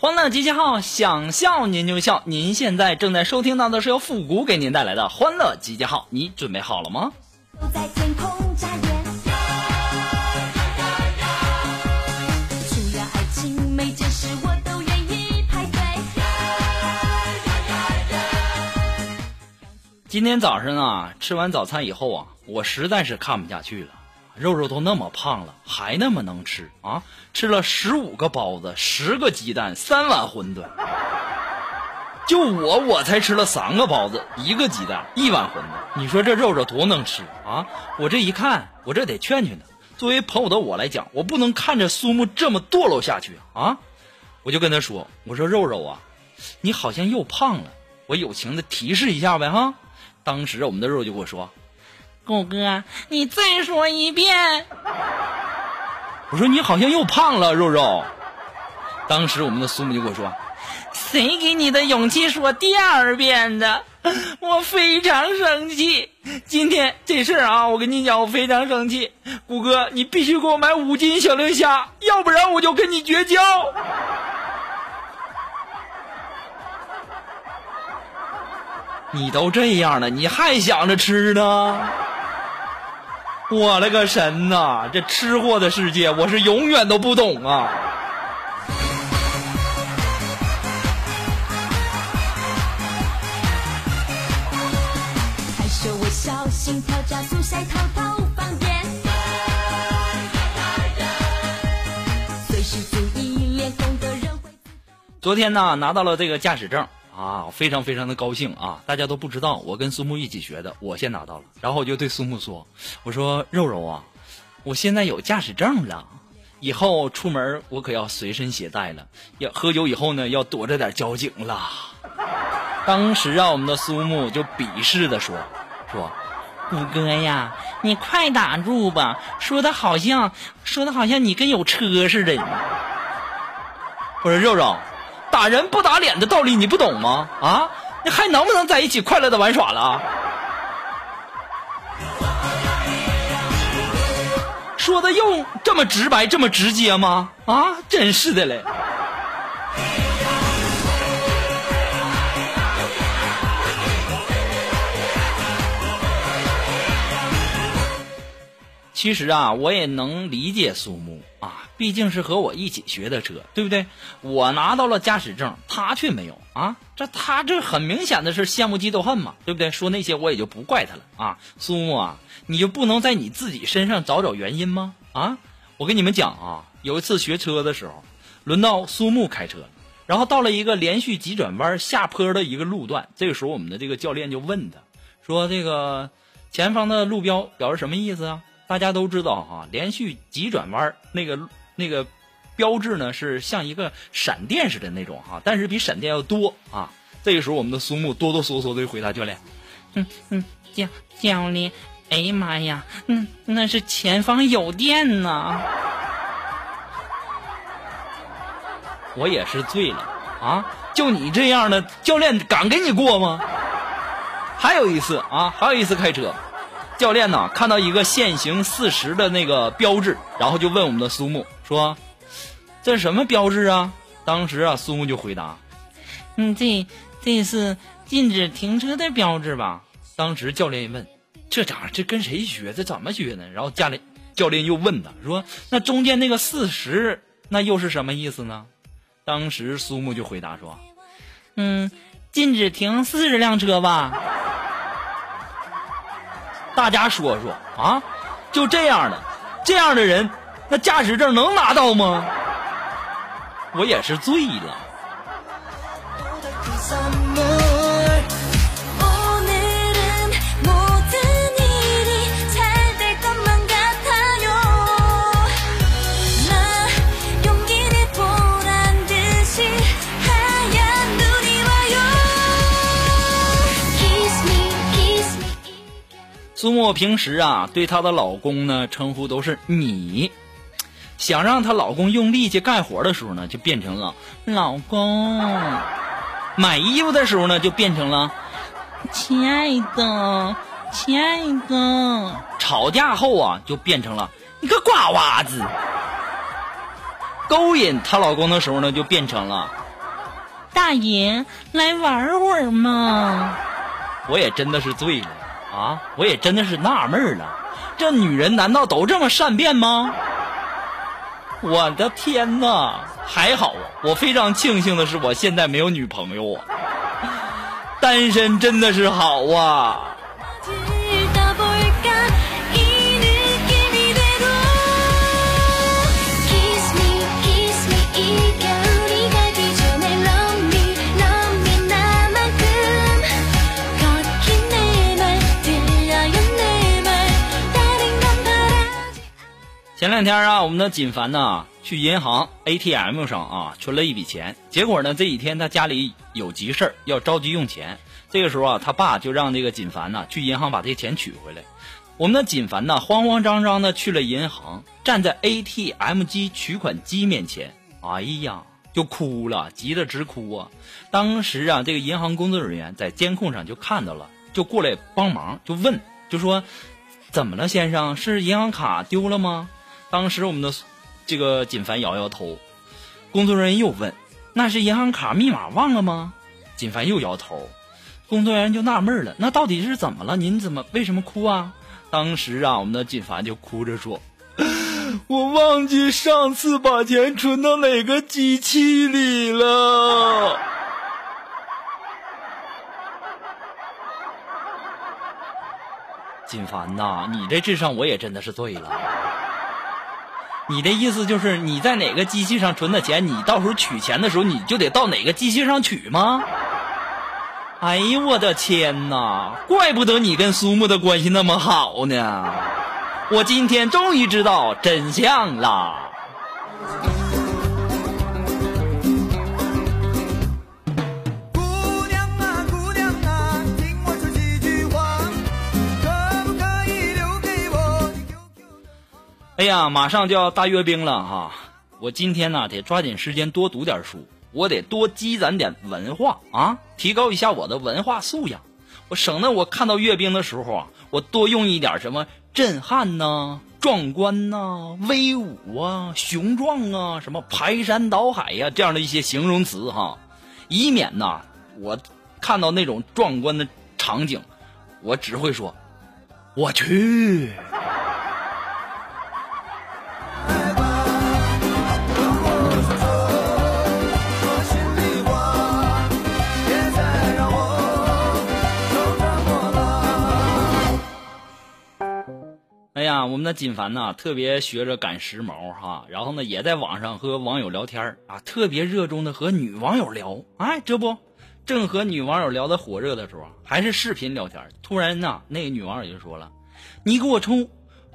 欢乐集结号，想笑您就笑。您现在正在收听到的是由复古给您带来的欢乐集结号，你准备好了吗？今天早上啊，吃完早餐以后啊，我实在是看不下去了。肉肉都那么胖了，还那么能吃啊！吃了十五个包子，十个鸡蛋，三碗馄饨。就我，我才吃了三个包子，一个鸡蛋，一碗馄饨。你说这肉肉多能吃啊！我这一看，我这得劝劝他。作为朋友的我来讲，我不能看着苏木这么堕落下去啊！我就跟他说：“我说肉肉啊，你好像又胖了。”我友情的提示一下呗哈。当时我们的肉就跟我说。狗哥，你再说一遍。我说你好像又胖了，肉肉。当时我们的苏母就跟我说：“谁给你的勇气说第二遍的？我非常生气。今天这事儿啊，我跟你讲，我非常生气。谷哥，你必须给我买五斤小龙虾，要不然我就跟你绝交。”你都这样了，你还想着吃呢？我勒个神呐！这吃货的世界，我是永远都不懂啊！害羞微笑，心跳加速，晒淘淘方便。随时注意，脸红的人会。昨天呢，拿到了这个驾驶证啊，非常非常的高兴啊！大家都不知道，我跟苏木一起学的，我先拿到了。然后我就对苏木说：“我说肉肉啊，我现在有驾驶证了，以后出门我可要随身携带了。要喝酒以后呢，要躲着点交警了。”当时啊，我们的苏木就鄙视的说：“说五哥呀，你快打住吧，说的好像说的好像你跟有车似的。”我说肉肉。打人不打脸的道理你不懂吗？啊，你还能不能在一起快乐的玩耍了？说的又这么直白，这么直接吗？啊，真是的嘞！其实啊，我也能理解苏木啊，毕竟是和我一起学的车，对不对？我拿到了驾驶证，他却没有啊，这他这很明显的是羡慕嫉妒恨嘛，对不对？说那些我也就不怪他了啊。苏木啊，你就不能在你自己身上找找原因吗？啊，我跟你们讲啊，有一次学车的时候，轮到苏木开车，然后到了一个连续急转弯下坡的一个路段，这个时候我们的这个教练就问他，说这个前方的路标表示什么意思啊？大家都知道哈，连续急转弯那个那个标志呢是像一个闪电似的那种哈，但是比闪电要多啊。这个时候，我们的苏木哆哆嗦嗦的回答教练：“嗯嗯，教教练，哎呀妈呀，嗯，那是前方有电呐！”我也是醉了啊！就你这样的教练，敢给你过吗？还有一次啊，还有一次开车。教练呢，看到一个限行四十的那个标志，然后就问我们的苏木说：“这是什么标志啊？”当时啊，苏木就回答：“嗯，这这是禁止停车的标志吧？”当时教练一问：“这咋？这跟谁学？这怎么学呢？”然后教练教练又问他说：“那中间那个四十，那又是什么意思呢？”当时苏木就回答说：“嗯，禁止停四十辆车吧。”大家说说啊，就这样的，这样的人，那驾驶证能拿到吗？我也是醉了。苏沫平时啊，对她的老公呢称呼都是你，想让她老公用力气干活的时候呢，就变成了老公；买衣服的时候呢，就变成了亲爱的，亲爱的。吵架后啊，就变成了你个瓜娃子。勾引她老公的时候呢，就变成了大爷来玩会儿嘛。我也真的是醉了。啊！我也真的是纳闷了，这女人难道都这么善变吗？我的天哪！还好啊，我非常庆幸的是，我现在没有女朋友啊，单身真的是好啊。两天啊，我们的锦凡呢去银行 ATM 上啊存了一笔钱，结果呢这几天他家里有急事儿要着急用钱，这个时候啊他爸就让这个锦凡呢去银行把这钱取回来。我们的锦凡呢慌慌张张的去了银行，站在 ATM 机取款机面前，哎呀就哭了，急得直哭啊！当时啊这个银行工作人员在监控上就看到了，就过来帮忙，就问就说怎么了先生，是银行卡丢了吗？当时我们的这个锦凡摇摇头，工作人员又问：“那是银行卡密码忘了吗？”锦凡又摇头，工作人员就纳闷了：“那到底是怎么了？您怎么为什么哭啊？”当时啊，我们的锦凡就哭着说：“ 我忘记上次把钱存到哪个机器里了。”锦凡呐，你这智商我也真的是醉了。你的意思就是你在哪个机器上存的钱，你到时候取钱的时候你就得到哪个机器上取吗？哎呦我的天哪！怪不得你跟苏木的关系那么好呢！我今天终于知道真相了。哎呀，马上就要大阅兵了哈！我今天呢得抓紧时间多读点书，我得多积攒点文化啊，提高一下我的文化素养。我省得我看到阅兵的时候啊，我多用一点什么震撼呐、壮观呐、威武啊、雄壮啊、什么排山倒海呀这样的一些形容词哈，以免呐我看到那种壮观的场景，我只会说我去。呀，我们的锦凡呐，特别学着赶时髦哈，然后呢，也在网上和网友聊天啊，特别热衷的和女网友聊。哎，这不，正和女网友聊的火热的时候，还是视频聊天，突然呐，那个女网友就说了：“你给我充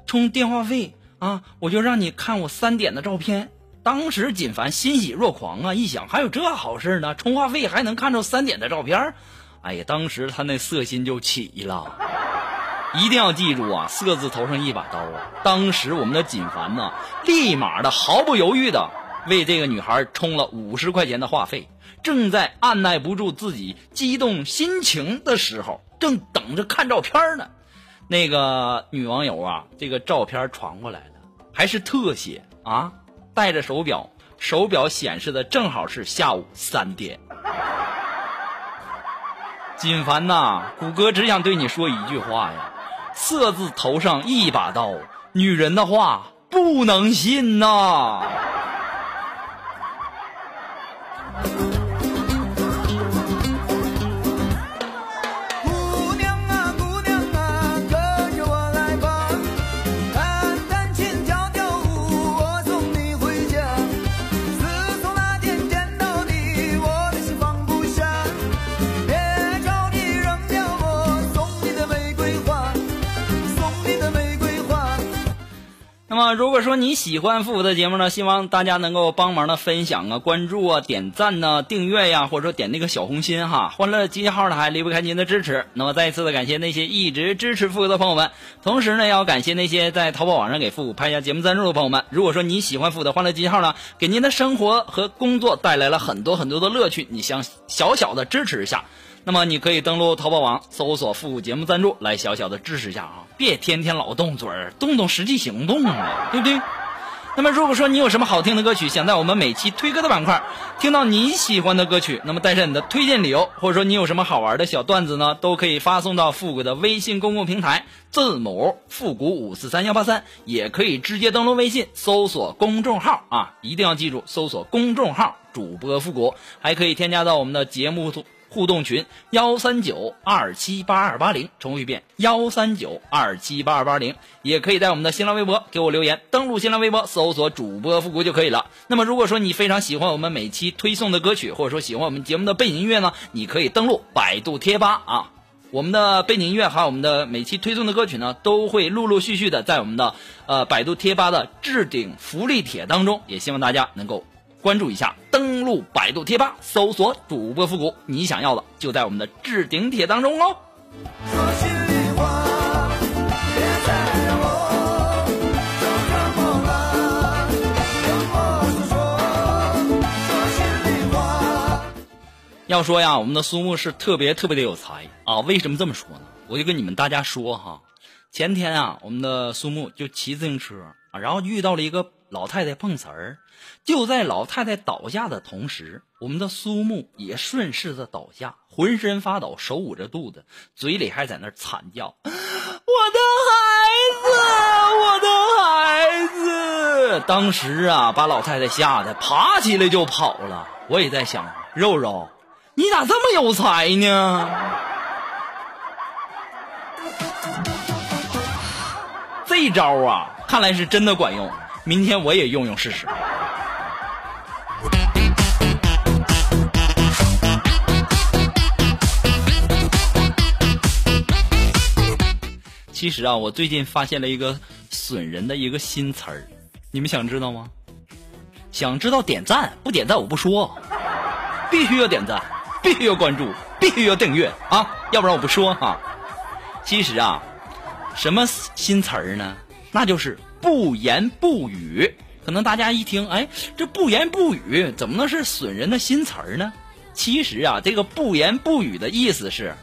充电话费啊，我就让你看我三点的照片。”当时锦凡欣喜若狂啊，一想还有这好事呢，充话费还能看着三点的照片，哎呀，当时他那色心就起了。一定要记住啊！色字头上一把刀啊！当时我们的锦凡呢，立马的毫不犹豫的为这个女孩充了五十块钱的话费。正在按耐不住自己激动心情的时候，正等着看照片呢。那个女网友啊，这个照片传过来了，还是特写啊，戴着手表，手表显示的正好是下午三点。锦凡呐，谷歌只想对你说一句话呀。色字头上一把刀，女人的话不能信呐。说你喜欢复古的节目呢，希望大家能够帮忙的分享啊、关注啊、点赞呢、订阅呀，或者说点那个小红心哈。欢乐集结号呢还离不开您的支持。那么，再一次的感谢那些一直支持复古的朋友们，同时呢，要感谢那些在淘宝网上给复古拍下节目赞助的朋友们。如果说你喜欢复古的欢乐集结号呢，给您的生活和工作带来了很多很多的乐趣，你想小小的支持一下。那么你可以登录淘宝网搜索“复古节目赞助”来小小的支持一下啊，别天天老动嘴儿，动动实际行动啊，对不对？那么如果说你有什么好听的歌曲，想在我们每期推歌的板块听到你喜欢的歌曲，那么带上你的推荐理由，或者说你有什么好玩的小段子呢，都可以发送到复古的微信公共平台，字母复古五四三幺八三，也可以直接登录微信搜索公众号啊，一定要记住搜索公众号主播复古，还可以添加到我们的节目组互动群幺三九二七八二八零，重复一遍幺三九二七八二八零，也可以在我们的新浪微博给我留言，登录新浪微博搜索主播复古就可以了。那么如果说你非常喜欢我们每期推送的歌曲，或者说喜欢我们节目的背景音乐呢，你可以登录百度贴吧啊，我们的背景音乐还有我们的每期推送的歌曲呢，都会陆陆续续的在我们的呃百度贴吧的置顶福利帖当中，也希望大家能够。关注一下，登录百度贴吧，搜索主播复古，你想要的就在我们的置顶帖当中哦。说心里话，别再让我就这么了，跟我说说，心里话。要说呀，我们的苏木是特别特别的有才啊！为什么这么说呢？我就跟你们大家说哈，前天啊，我们的苏木就骑自行车啊，然后遇到了一个老太太碰瓷儿，就在老太太倒下的同时，我们的苏木也顺势的倒下，浑身发抖，手捂着肚子，嘴里还在那惨叫：“我的孩子，我的孩子！”当时啊，把老太太吓得爬起来就跑了。我也在想，肉肉，你咋这么有才呢？这招啊，看来是真的管用。明天我也用用试试。其实啊，我最近发现了一个损人的一个新词儿，你们想知道吗？想知道点赞，不点赞我不说，必须要点赞，必须要关注，必须要订阅啊，要不然我不说哈、其实啊，什么新词儿呢？那就是不言不语。可能大家一听，哎，这不言不语怎么能是损人的新词儿呢？其实啊，这个不言不语的意思是，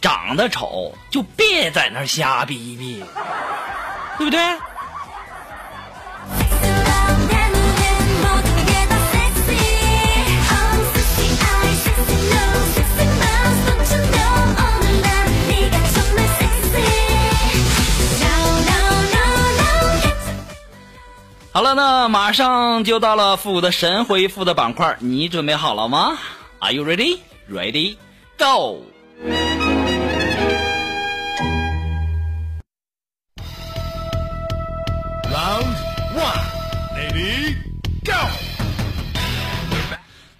长得丑就别在那瞎逼逼对不对？好了那马上就到了复古的神回复的板块你准备好了吗？Are you ready ready go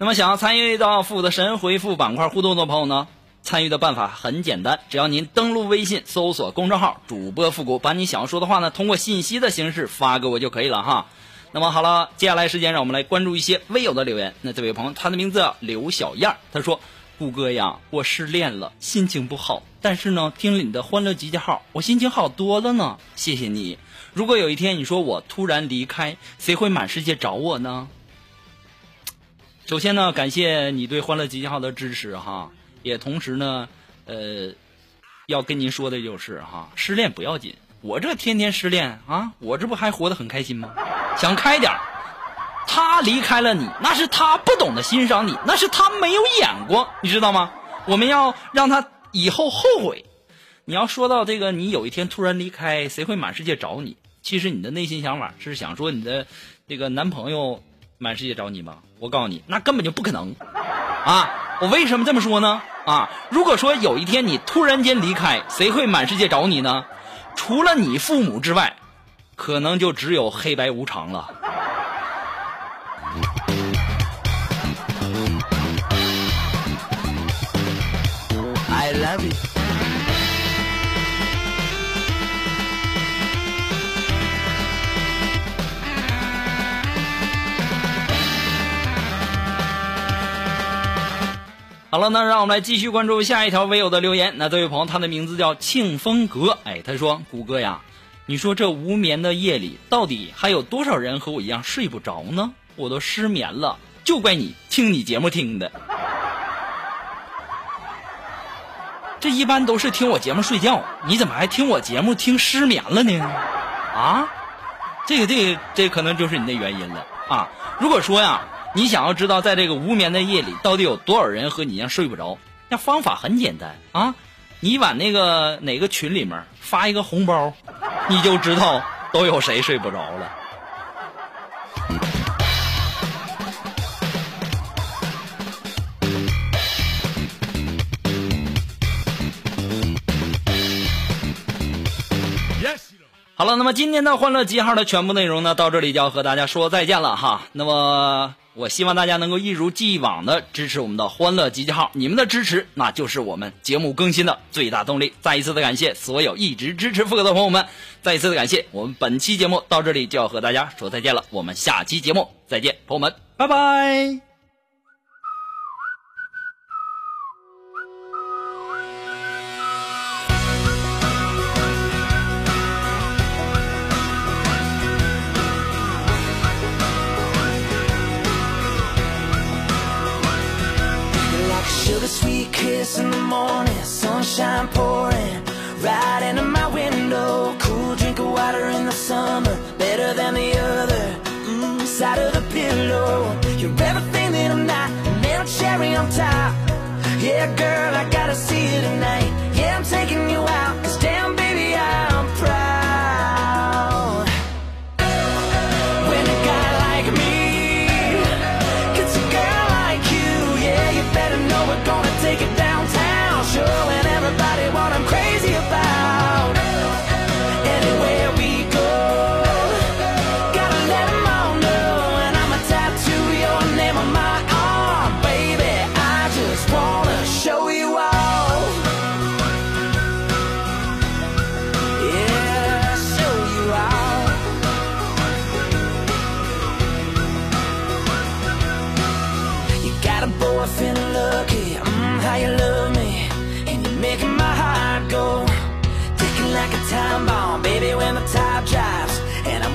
那么想要参与到复古的神回复板块互动的朋友呢，参与的办法很简单，只要您登录微信搜索公众号“主播复古”，把你想要说的话呢，通过信息的形式发给我就可以了哈。那么好了，接下来时间让我们来关注一些微友的留言。那这位朋友，他的名字叫刘小燕，他说：“顾哥呀，我失恋了，心情不好，但是呢，听了你的欢乐集结号，我心情好多了呢。谢谢你。如果有一天你说我突然离开，谁会满世界找我呢？”首先呢，感谢你对欢乐集结号的支持哈，也同时呢，呃，要跟您说的就是哈，失恋不要紧，我这天天失恋啊，我这不还活得很开心吗？想开点儿他离开了你，那是他不懂得欣赏你，那是他没有眼光，你知道吗？我们要让他以后后悔。你要说到这个，你有一天突然离开，谁会满世界找你？其实你的内心想法是想说你的这个男朋友满世界找你吗？我告诉你，那根本就不可能啊！我为什么这么说呢？啊，如果说有一天你突然间离开，谁会满世界找你呢？除了你父母之外，可能就只有黑白无常了。I love you. 好了，那让我们来继续关注下一条微友的留言。那这位朋友，他的名字叫庆风阁，哎，他说：“谷歌呀，你说这无眠的夜里，到底还有多少人和我一样睡不着呢？我都失眠了，就怪你听你节目听的。这一般都是听我节目睡觉，你怎么还听我节目听失眠了呢？啊，这个这个这可能就是你的原因了啊。如果说呀。”你想要知道在这个无眠的夜里，到底有多少人和你一样睡不着？那方法很简单啊，你往那个哪个群里面发一个红包，你就知道都有谁睡不着了。好了，那么今天的欢乐记号的全部内容呢，到这里就要和大家说再见了哈。那么。我希望大家能够一如既往的支持我们的欢乐集结号，你们的支持那就是我们节目更新的最大动力。再一次的感谢所有一直支持富哥的朋友们，再一次的感谢。我们本期节目到这里就要和大家说再见了，我们下期节目再见，朋友们，拜拜。Kiss in the morning, sunshine pouring right into my window. Cool drink of water in the summer, better than the other mm, side of the pillow. You're everything that I'm not, and little cherry on top. Yeah, girl, I gotta see you tonight. Yeah, I'm taking you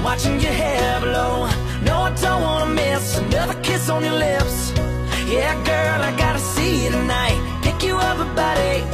watching your hair blow. No, I don't wanna miss another kiss on your lips. Yeah, girl, I gotta see you tonight. Pick you up about eight,